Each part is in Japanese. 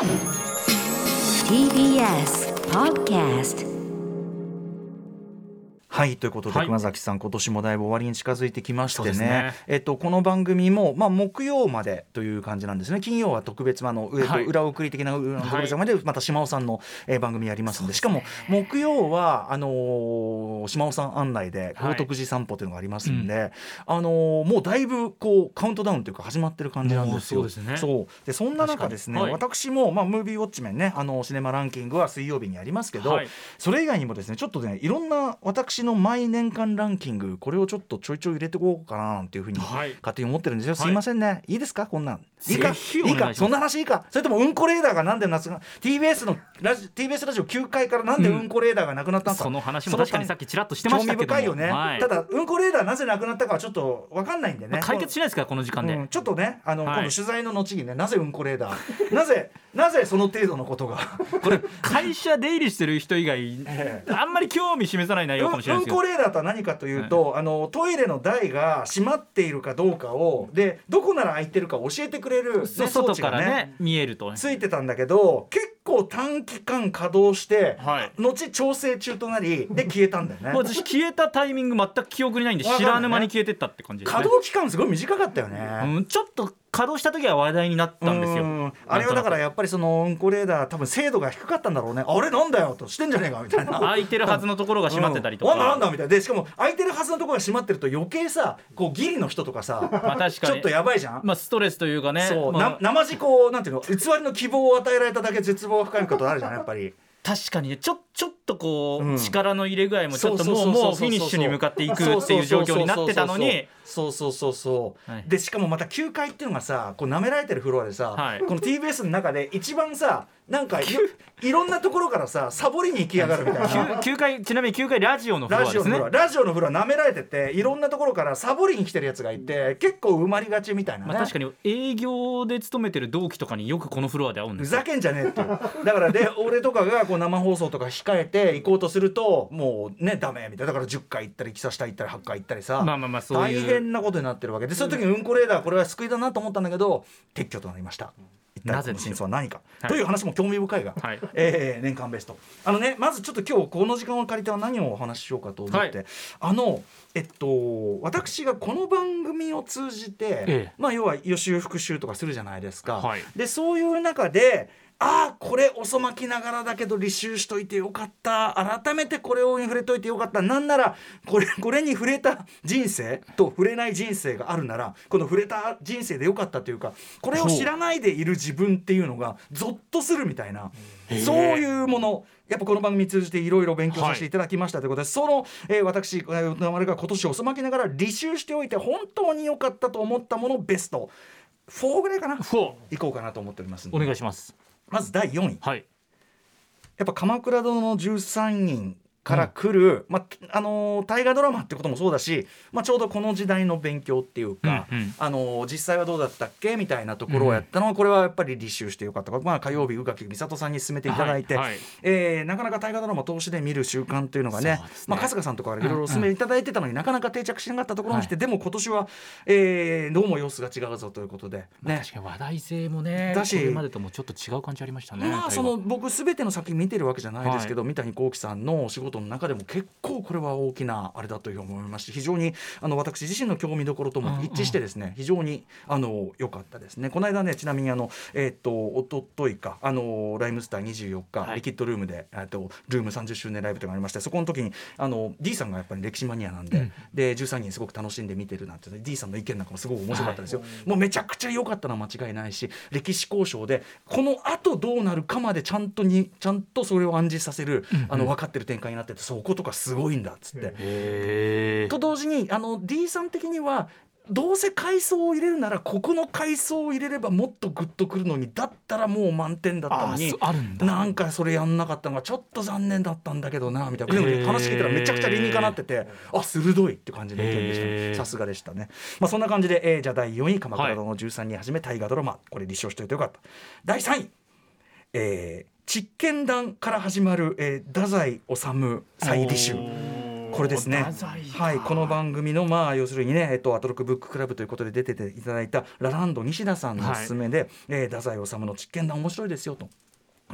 TBS Podcast はいということで、はい。熊崎さん今年もだいぶ終わりに近づいてきましてね。ね。えっと、この番組も、まあ、木曜までという感じなんですね。金曜は特別あの、えっとはい。裏送り的な裏特別まで、また島尾さんの、えー番組やりますんで。しかも木曜はあのー島尾さん案内ではい。豪徳寺散歩というのがありますんで、あのーもうだいぶこうカウントダウンというか始まってる感じなんですよ。そうですね。そう。でそんな中ですね、はい。私も、まあ、ムービーウォッチメンねあのシネマランキングは水曜日にありますけど、はい。それ以外にもですねちょっとねいろんな私の毎年間ランキングこれをちょっとちょいちょい入れていこうかななんていうふうにはい。勝手に思ってるんですよ、はい。すいませんね。いいですか？こんなん。いいか？いいか？そんな話いいか？それともうんこレーダーがなんで夏が TBS のラジ TBS ラジオ9階からなんでうんこレーダーがなくなったのか、その話も確かにさっきちらっとしてま興したけども。味深いよね、はい。ただうんこレーダーなぜなくなったかはちょっと分かんないんでね、まあ解決しないですからこの時間で、うん、ちょっとねあの、はい。今度取材の後にねなぜうんこレーダー。なぜなぜその程度のことが。これ会社出入りしてる人以外 えあんまり興味示さない内容かもしれないですけどうんこレーダーとは何かというと、あのトイレの台が閉まっているかどうかをでどこなら開いてるか教えてくれる、ね、そう装置が外からね見えるとね。ついてたんだけど結構短期間稼働して、はい。後調整中となりで消えたんだよね。私消えたタイミング全く記憶にないんで知らぬ間に消えてったって感じね。稼働期間すごい短かったよね、うん、ちょっと稼働した時は話題になったんですよ。うんあれはだからやっぱりそのうんこレーダー多分精度が低かったんだろうね。あれなんだよとしてんじゃねえかみたいな。空いてるはずのところが閉まってたりとか、うん。なんだなんだみたいな。でしかも空いてるはずのところが閉まってると余計さこうギリの人とかさまあ確かに。ちょっとやばいじゃん、まあストレスというかね。そう、まあな生地こうなんていうの偽りの希望を与えられただけ絶望が深いことあるじゃんやっぱり確かにねちょちょっとこう、うん。力の入れ具合もちょっともうもうフィニッシュに向かっていくっていう状況になってたのに。そうそうそうそう、はい。でしかもまた9階っていうのがさこう舐められてるフロアでさ、はい。この TBS の中で一番さなんかいいろんなところからさサボりに行きやがるみたいな。9, 階ちなみに9階ラジオのフロラジオのアですねラジオのフロア舐められてていろんなところからサボりに来てるやつがいて結構埋まりがちみたいなね、まあ、確かに営業で勤めてる同期とかによくこのフロアで会うんですよ。ふざけんじゃねえっていう。だからで俺とかがこう生放送とか控えて行こうとするともうねダメみたいな。だから10回行ったり木佐下行ったり8回行ったりさ、まあまあまあ大変なことになってるわけでそういう時にうんこレーダーこれは救いだなと思ったんだけど撤去となりました一体この真相は何か、はい。という話も興味深いが、はい。えー年間ベスト。あのねまずちょっと今日この時間を借りては何をお話ししようかと思って、はい。あのえっと私がこの番組を通じて、ええ。まあ要は予習復習とかするじゃないですか、はい。でそういう中でああこれ遅まきながらだけど履修しといてよかった。改めてこれを触れといてよかった。なんならこれこれに触れた人生と触れない人生があるならこの触れた人生でよかったというかこれを知らないでいる自分っていうのがゾッとするみたいなそういうもの。やっぱこの番組通じていろいろ勉強させていただきましたということで、その、えー私、えー歌丸が今年遅まきながら履修しておいて本当に良かったと思ったものベスト。4ぐらいかな？フォいこうかなと思っておりますお願いしますまず第4位。はい。やっぱ「鎌倉殿の13人」から来る、まああのー大河ドラマってこともそうだし、まあ、ちょうどこの時代の勉強っていうか、うんうん。あのー実際はどうだったっけ？みたいなところをやったのは、これはやっぱり履修してよかった、まあ、火曜日宇垣美里さんに勧めていただいて、はいはい。えーなかなか大河ドラマ通しで見る習慣というのがねね。まあ、春日さんとかいろいろお勧めいただいてたのに、なかなか定着しなかったところに来て、でも今年は、えーどうも様子が違うぞということで。まあね。確かに話題性もねだしこれまでともちょっと違う感じありましたねまあその僕すべての作品見てるわけじゃないですけど、三谷幸喜さんのお仕事の中でも結構これは大きなあれだというふうに思いまして非常にあの私自身の興味どころとも一致してですね、非常にあの良かったですね。この間ねちなみにあのえーっと一昨日かあのライムスター24日、はい。リキッドルームでえーっとルーム30周年ライブというのがありましてそこの時にあの D さんがやっぱり歴史マニアなんで、うん。で13人すごく楽しんで見てるなんて、D さんの意見なんかもすごく面白かったですよ、もうめちゃくちゃ良かったのは間違いないし歴史交渉でこのあとどうなるかまでちゃんとにちゃんとそれを暗示させる、あの分かってる展開になっててそことかすごいんだっつって。と同時にあの D さん的にはどうせ階層を入れるならここの階層を入れればもっとグッとくるのにだったらもう満点だったのにあそあるんだ。なんかそれやんなかったのがちょっと残念だったんだけどなみたいな。でもね話聞いたらめちゃくちゃ理にかなっててあ鋭いって感じの意見でしたね。さすがでしたね。まあそんな感じで、えーじゃあ第4位「鎌倉殿の13人はじめ大河ドラマ」これ立証しておいてよかった。第3位えー実験談から始まる、えー太宰治再履修。ここれですね。はいこの番組のまあ要するにねえっとアトロックブッククラブということで出てていただいたラランド西田さんのおすすめで、えー太宰治の実験談面白いですよと。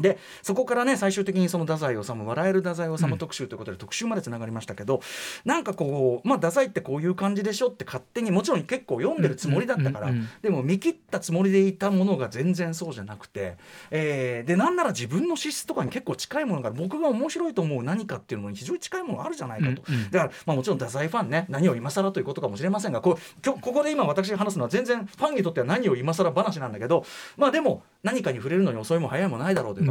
でそこからね最終的にその太宰治笑える太宰治特集ということで特集までつながりましたけど、なんかこうまあ太宰ってこういう感じでしょって勝手にもちろん結構読んでるつもりだったから、でも見切ったつもりでいたものが全然そうじゃなくて、えーでなんなら自分の資質とかに結構近いものが僕が面白いと思う何かっていうのに非常に近いものがあるじゃないかと、うんうん。だから、まあ、もちろん太宰ファンね何を今更ということかもしれませんがこここで今私が話すのは全然ファンにとっては何を今更話なんだけどまあでも何かに触れるのに遅いも早いもないだろうと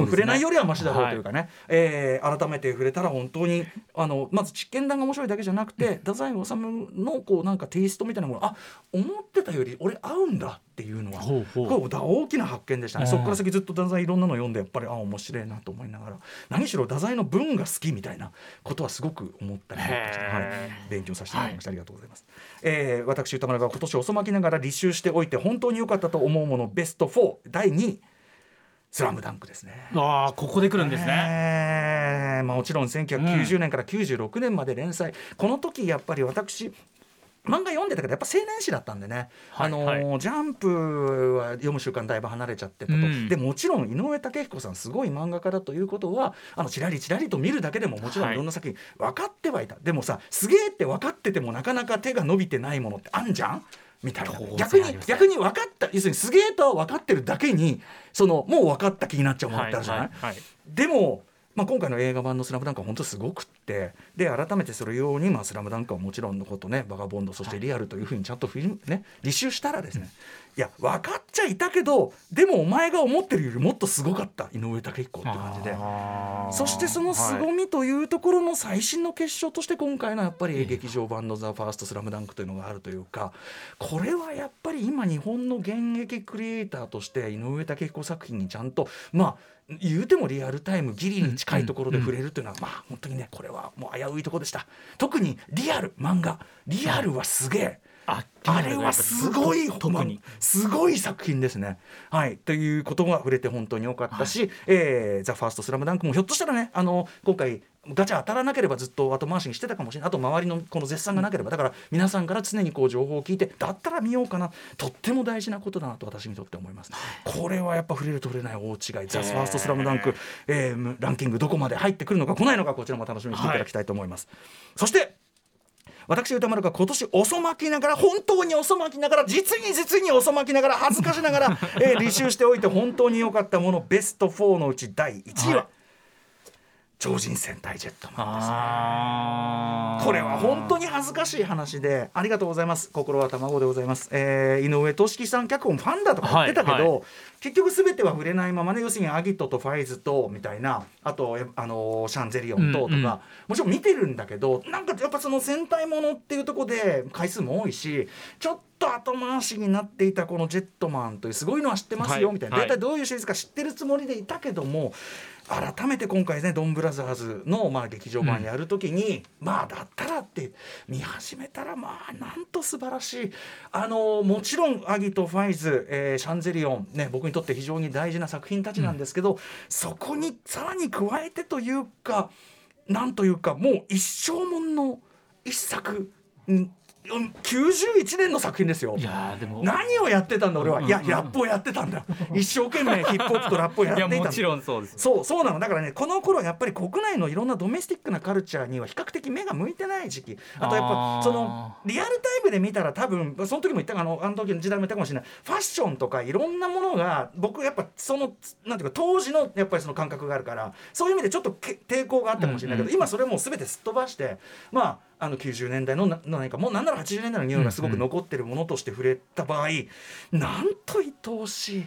いうかね。ね触れないよりはマシだろうというかね、えー改めて触れたら本当にあのまず実験談が面白いだけじゃなくて太宰治のこうなんかテイストみたいなものあ思ってたより俺合うんだっていうのはほうほう。大きな発見でしたね。うん。そこから先ずっと太宰いろんなの読んでやっぱりあ面白いなと思いながら。何しろ太宰の文が好きみたいなことはすごく思ったりはい、勉強させてもらいました、ありがとうございます、えー私歌丸が今年遅まきながら履修しておいて本当に良かったと思うものベスト4第2位スラムダンクですね。ああここで来るんですね。えーまあ、もちろん1990年から96年まで連載、この時やっぱり私漫画読んでたけどやっぱ青年誌だったんでね、はいあのージャンプは読む習慣だいぶ離れちゃってたと、うん。でもちろん井上武彦さんすごい漫画家だということはあのちらりちらりと見るだけでももちろんはい。いろんな作品分かってはいた、でもさすげえって分かっててもなかなか手が伸びてないものってあんじゃん？みたいな。逆に逆に分かった要するにすげえとは分かってるだけにそのもう分かった気になっちゃうものってあるじゃない、はいはいでも、まあ、今回の映画版の「スラムダンクは本当すごくって。で改めてそれように「まあ、スラムダンクはもちろんのことねバガボンドそしてリアルというふうにちゃんとフィルムね履修したらですねいや分かっちゃいたけどでもお前が思ってるよりもっとすごかった。井上武彦って感じで。そしてその凄みというところの最新の結晶として今回のやっぱり劇場版の「ザ・ファーストスラムダンクというのがあるというかこれはやっぱり今日本の現役クリエイターとして井上武彦作品にちゃんとまあ言うてもリアルタイムギリに近いところで触れるというのはまあ本当にねこれはもう危ういところでした。特にリアル漫画。リアルはすげえ。ああれはすごい特に。すごい作品ですね。はい。ということが触れて本当に良かったし「えーザ・ファーストスラムダンクもひょっとしたらねあの今回ガチャ当たらなければずっと後回しにしてたかもしれないあと周りのこの絶賛がなければだから皆さんから常にこう情報を聞いてだったら見ようかな。とっても大事なことだなと私にとって思います。これはやっぱ触れると触れない大違い「ザ・ファーストスラムダンク、えーランキングどこまで入ってくるのか来ないのかこちらも楽しみにしていただきたいと思います。そして私歌丸が今年遅まきながら本当に遅まきながら実に実に遅まきながら恥ずかしながら、えー履修しておいて本当に良かったものベスト4のうち第1位は、はい超人戦隊ジェットマンです。ね。これは本当に恥ずかしい話でありがとうございます。心は卵でございます、えー井上俊樹さん脚本ファンだとか言ってたけど、はいは結局全ては触れないままね要するにアギトとファイズとみたいな。あとえあのーシャンゼリオンととか、うんうん。もちろん見てるんだけどなんかやっぱその戦隊ものっていうところで回数も多いしちょっと後回しになっていたこのジェットマンというすごいのは知ってますよ、はい。みたいな。はい。大体どういうシリーズか知ってるつもりでいたけども改めて今回ねドンブラザーズのまあ劇場版やるときに、まあだったらって見始めたらまあなんと素晴らしい。あのもちろんアギとファイズ、えーシャンゼリオンね僕にとって非常に大事な作品たちなんですけど、そこにさらに加えてというかなんというかもう一生もんの一作うんうん91年の作品ですよ。い。やーでも。何をやってたんだ俺は、いやうん。うんうんラップをやってたんだ。一生懸命ヒップホップとラップをやいやっていたんだ。もちろんそうですそうそうなの。だからねこの頃やっぱり国内のいろんなドメスティックなカルチャーには比較的目が向いてない時期。あとやっぱそのリアルタイムで見たら多分その時も言ったかあのあの時の時代も言ったかもしれない。ファッションとかいろんなものが僕やっぱそのなんていうか当時のやっぱりその感覚があるからそういう意味でちょっとけ抵抗があったかもしれないけど、うんうん。今それもう全てすっ飛ばしてまああの90年代のな何かもうなんなら80年代の匂いがすごく残ってるものとして触れた場合、なんと愛おしい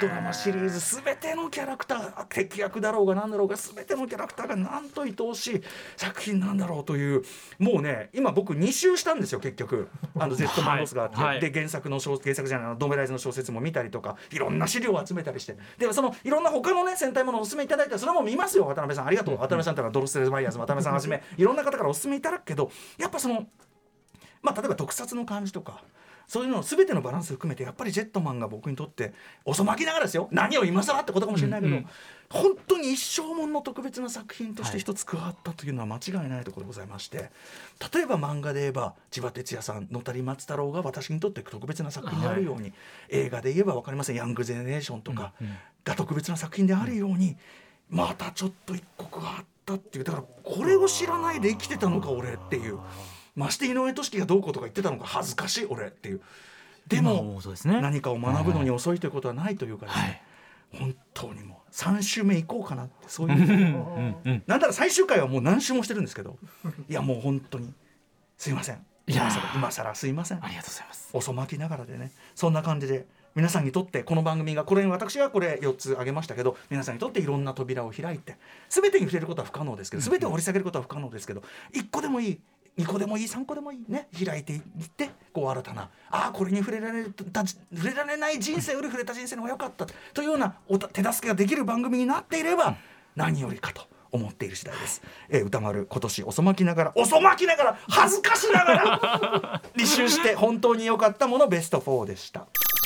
ドラマシリーズ全てのキャラクター敵役だろうが何だろうが全てのキャラクターがなんと愛おしい作品なんだろうというもうね今僕2周したんですよ結局。あの Z マンロスがあって、はい。で原作の小原作じゃないドメライズの小説も見たりとかいろんな資料を集めたりして。でそのいろんな他のね戦隊ものをお勧めいただいたらそれも見ますよ渡辺さん。ありがとう。渡辺さんってのはドロステルバイヤーズ渡辺さんはじめいろんな方からお勧めいただくけどやっぱそのまあ、例えば特撮の感じとかそういうの全てのバランス含めてやっぱりジェットマンが僕にとって遅まきながらですよ。何を今更ってことかもしれないけど、うんうん本当に一生もんの特別な作品として一つ加わったというのは間違いないところでございまして例えば漫画で言えば千葉哲也さん野谷松太郎が私にとって特別な作品であるように、映画で言えば分かりません。ヤングゼネレーションとかうんうん。が特別な作品であるように、またちょっと一刻があったっていう。だからこれを知らないで生きてたのか俺っていう。まして井上俊樹がどうこうとか言ってたのか恥ずかしい俺っていう。で今も何かを学ぶのに遅いということはないというかですね、はい。本当にもう3週目行こうかなってそうう。んいううんうん。なんだら最終回はもう何週もしてるんですけど。いやもう本当にすいません。今更今更すいません。ありがとうございます。遅まきながらでね。そんな感じで皆さんにとってこの番組がこれ私はこれ4つ挙げましたけど皆さんにとっていろんな扉を開いて全てに触れることは不可能ですけど全てを掘り下げることは不可能ですけど1個でもいい2個でもいい3個でもいいね開いていってこう新たなああこれに触れられた触れられない人生より触れた人生の方が良かったというようなおた手助けができる番組になっていれば何よりかと。思っている次第です。えー歌丸今年遅まきながら遅まきながら恥ずかしながら 履修して本当に良かったものベスト4でした。